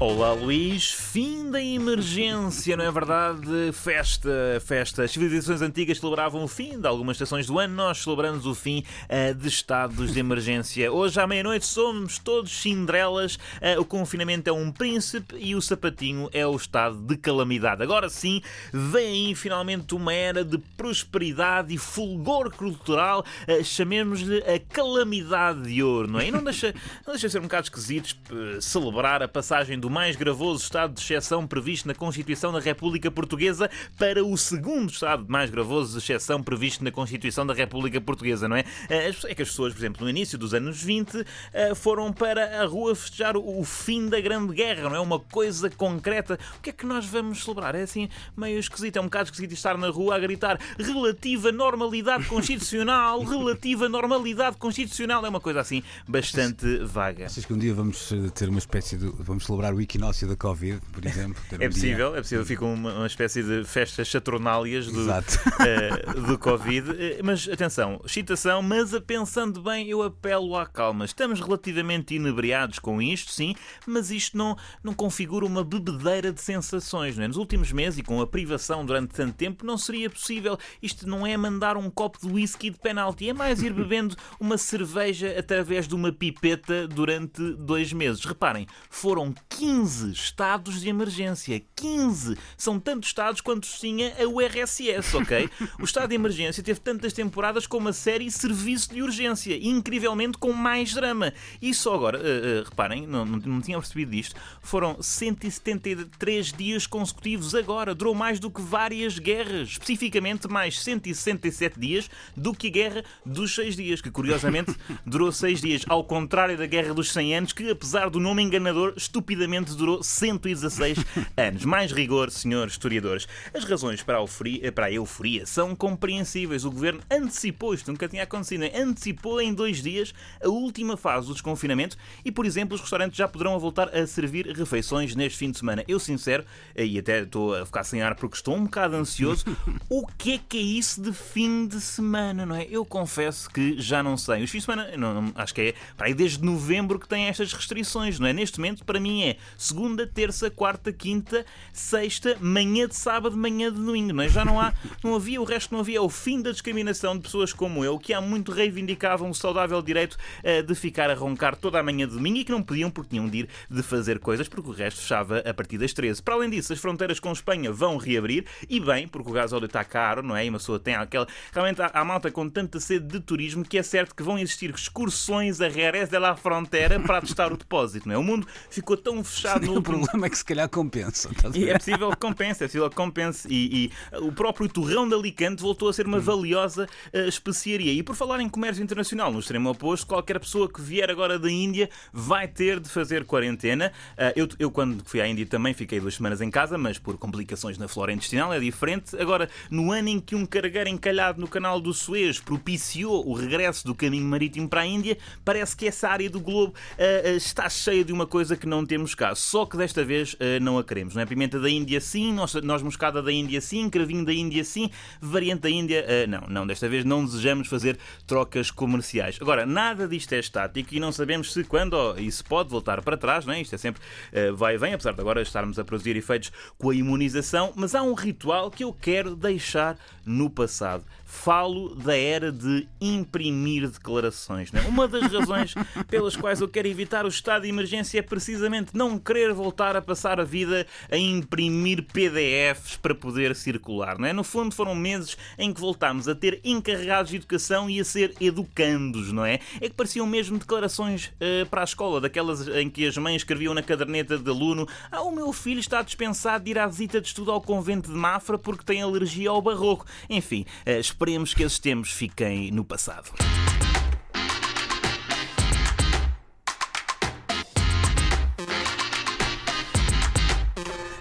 Olá Luís, fim da emergência, não é verdade? Festa, festa. As civilizações antigas celebravam o fim de algumas estações do ano, nós celebramos o fim uh, de estados de emergência. Hoje à meia-noite somos todos cinderelas, uh, o confinamento é um príncipe e o sapatinho é o estado de calamidade. Agora sim, vem finalmente uma era de prosperidade e fulgor cultural, uh, chamemos-lhe a calamidade de ouro, não é? E não deixa, não deixa ser um bocado esquisito celebrar a passagem do do mais gravoso estado de exceção previsto na Constituição da República Portuguesa para o segundo estado mais gravoso de exceção previsto na Constituição da República Portuguesa, não é? Eh, é que as pessoas, por exemplo, no início dos anos 20, eh, foram para a rua festejar o fim da Grande Guerra, não é? Uma coisa concreta. O que é que nós vamos celebrar? É assim meio esquisito, é um bocado esquisito estar na rua a gritar relativa normalidade constitucional, relativa normalidade constitucional. É uma coisa assim bastante vaga. Achas que um dia vamos ter uma espécie de. vamos celebrar o equinócio da Covid, por exemplo. é possível, é possível. Fica uma, uma espécie de festas saturnálias do, uh, do Covid. Eh, mas atenção, excitação, mas pensando bem, eu apelo à calma. Estamos relativamente inebriados com isto, sim, mas isto não, não configura uma bebedeira de sensações. Não é? Nos últimos meses e com a privação durante tanto tempo, não seria possível. Isto não é mandar um copo de whisky de penalti, é mais ir bebendo uma cerveja através de uma pipeta durante dois meses. Reparem, foram 15 15 estados de emergência. 15! São tantos estados quanto tinha a URSS, ok? O estado de emergência teve tantas temporadas como a série Serviço de Urgência, incrivelmente com mais drama. E só agora, uh, uh, reparem, não, não, não tinha percebido disto, foram 173 dias consecutivos agora. Durou mais do que várias guerras, especificamente mais 167 dias do que a Guerra dos Seis Dias, que curiosamente durou 6 dias, ao contrário da Guerra dos 100 Anos, que apesar do nome enganador, estupidamente durou 116 anos. Mais rigor, senhores historiadores. As razões para a, euforia, para a euforia são compreensíveis. O governo antecipou, isto nunca tinha acontecido, né? antecipou em dois dias a última fase do desconfinamento e, por exemplo, os restaurantes já poderão voltar a servir refeições neste fim de semana. Eu, sincero, e até estou a ficar sem ar porque estou um bocado ansioso, o que é que é isso de fim de semana, não é? Eu confesso que já não sei. Os fins de semana, não, não, acho que é para aí desde novembro que tem estas restrições, não é? Neste momento, para mim, é segunda, terça, quarta, quinta, sexta, manhã de sábado, manhã de domingo. Não é? Já não há, não havia, o resto não havia. É o fim da discriminação de pessoas como eu, que há muito reivindicavam o saudável direito uh, de ficar a roncar toda a manhã de domingo e que não podiam porque tinham de ir de fazer coisas, porque o resto fechava a partir das 13. Para além disso, as fronteiras com Espanha vão reabrir e bem, porque o gás óleo está caro, não é? E uma pessoa tem aquela. Realmente há, há malta com tanta sede de turismo que é certo que vão existir excursões a Jerez de la Frontera para testar o depósito, não é? O mundo ficou tão fechado no O problema é que se calhar compensa. E é possível que compense, é possível que compense. E, e, o próprio torrão de Alicante voltou a ser uma valiosa uh, especiaria. E por falar em comércio internacional, no extremo oposto, qualquer pessoa que vier agora da Índia vai ter de fazer quarentena. Uh, eu, eu, quando fui à Índia, também fiquei duas semanas em casa, mas por complicações na flora intestinal é diferente. Agora, no ano em que um cargueiro encalhado no canal do Suez propiciou o regresso do caminho marítimo para a Índia, parece que essa área do globo uh, está cheia de uma coisa que não temos Só que desta vez uh, não a queremos. Não é? Pimenta da Índia sim, nós moscada da Índia sim, cravinho da Índia sim, variante da Índia uh, não. Não, desta vez não desejamos fazer trocas comerciais. Agora, nada disto é estático e não sabemos se quando oh, isso pode voltar para trás, não é? Isto é sempre uh, vai e vem, apesar de agora estarmos a produzir efeitos com a imunização, mas há um ritual que eu quero deixar no passado. Falo da era de imprimir declarações. Não é? Uma das razões pelas quais eu quero evitar o estado de emergência é precisamente não querer voltar a passar a vida a imprimir PDFs para poder circular. Não é? No fundo, foram meses em que voltámos a ter encarregados de educação e a ser educandos, não é? É que pareciam mesmo declarações uh, para a escola, daquelas em que as mães escreviam na caderneta de aluno: Ah, o meu filho está dispensado de ir à visita de estudo ao convento de Mafra porque tem alergia ao barroco. Enfim, uh, esperemos que esses tempos fiquem no passado.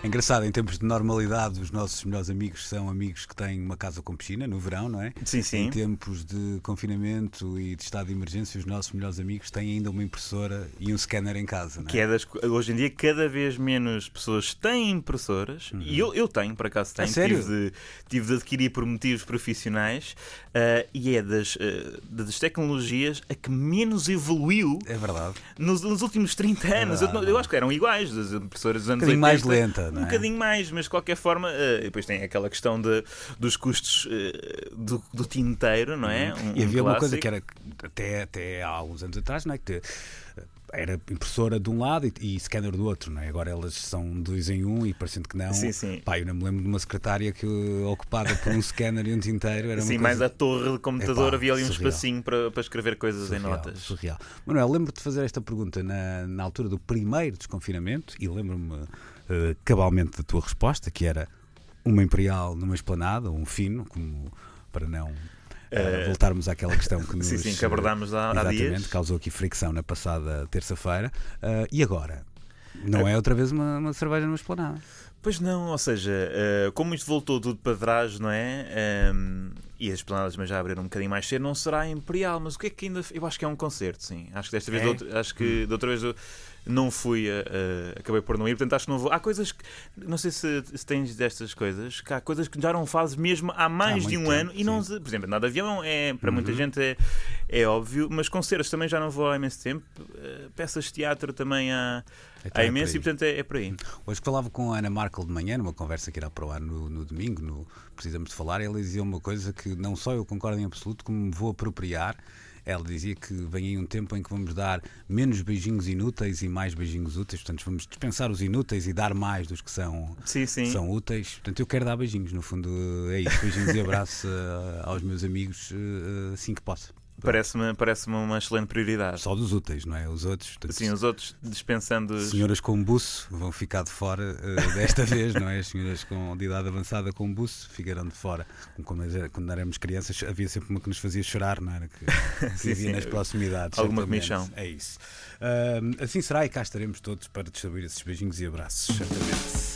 É engraçado, em tempos de normalidade, os nossos melhores amigos são amigos que têm uma casa com piscina no verão, não é? Sim, sim. Em tempos de confinamento e de estado de emergência, os nossos melhores amigos têm ainda uma impressora e um scanner em casa. Não é? Que é das, hoje em dia, cada vez menos pessoas têm impressoras. Uhum. E eu, eu tenho, por acaso tenho. sério? Tive, de, tive de adquirir por motivos profissionais. Uh, e é das, uh, das tecnologias a que menos evoluiu. É verdade. Nos, nos últimos 30 anos. É eu, eu, acho que eram iguais, as impressoras dos anos um bocadinho 80, mais lenta, não é? Um bocadinho mais, mas de qualquer forma. Uh, depois tem aquela questão de, dos custos do, do tinteiro, não é? Um, e havia um uma coisa que era até, até há alguns anos atrás, não é? Que era impressora de um lado e, e scanner do outro, não é? Agora elas são dois em um e parecendo que não. Sim, sim. Pá, eu não me lembro de uma secretária que ocupada por um scanner e um tinteiro. Era sim, coisa... mais a torre de computador havia ali um surreal. espacinho para, para escrever coisas surreal, em notas. Surreal. Manuel, lembro de fazer esta pergunta na, na altura do primeiro desconfinamento e lembro-me uh, cabalmente da tua resposta, que era uma imperial numa esplanada, um fino, como para não Uh, voltarmos àquela questão que nos sim, sim, que abordámos há, há dias. causou aqui fricção na passada terça-feira. Uh, e agora? Não é outra vez uma, uma cerveja numa esplanada? Pois não, ou seja, uh, como isto voltou tudo para trás, não é? Um, e as esplanadas mas já abriram um bocadinho mais cedo, não será imperial, mas o que é que ainda. Eu acho que é um concerto, sim. Acho que desta vez, é? outra, acho que hum. da outra vez eu não fui, uh, acabei por não ir, portanto acho que não vou. Há coisas que, não sei se, se tens destas coisas, que há coisas que já não fazes mesmo há mais há de um tempo, ano e não, sim. por exemplo, nada de avião é, para uhum. muita gente é, é óbvio, mas concertos também já não vou há imenso tempo, uh, peças de teatro também há. Há é imenso e, portanto, é, é por aí. Hoje falava com a Ana Markel de manhã, numa conversa que irá para o ar no, no domingo, no Precisamos de Falar, ela dizia uma coisa que não só eu concordo em absoluto, como me vou apropriar. Ela dizia que vem aí um tempo em que vamos dar menos beijinhos inúteis e mais beijinhos úteis, portanto vamos dispensar os inúteis e dar mais dos que são, sim, sim. são úteis. Portanto, eu quero dar beijinhos, no fundo é isso, beijinhos e abraços uh, aos meus amigos uh, assim que posso. Parece-me parece uma excelente prioridade. Só dos úteis, não é? Os outros. Portanto, Sim, os outros dispensando. Senhoras com buço vão ficar de fora uh, desta vez, não é? As senhoras com de idade avançada com buço ficarão de fora. Quando, quando éramos crianças havia sempre uma que nos fazia chorar, não era? Que, que sim, vivia sim. nas proximidades. Alguma comissão. É isso. Uh, assim será e cá estaremos todos para distribuir esses beijinhos e abraços, certamente.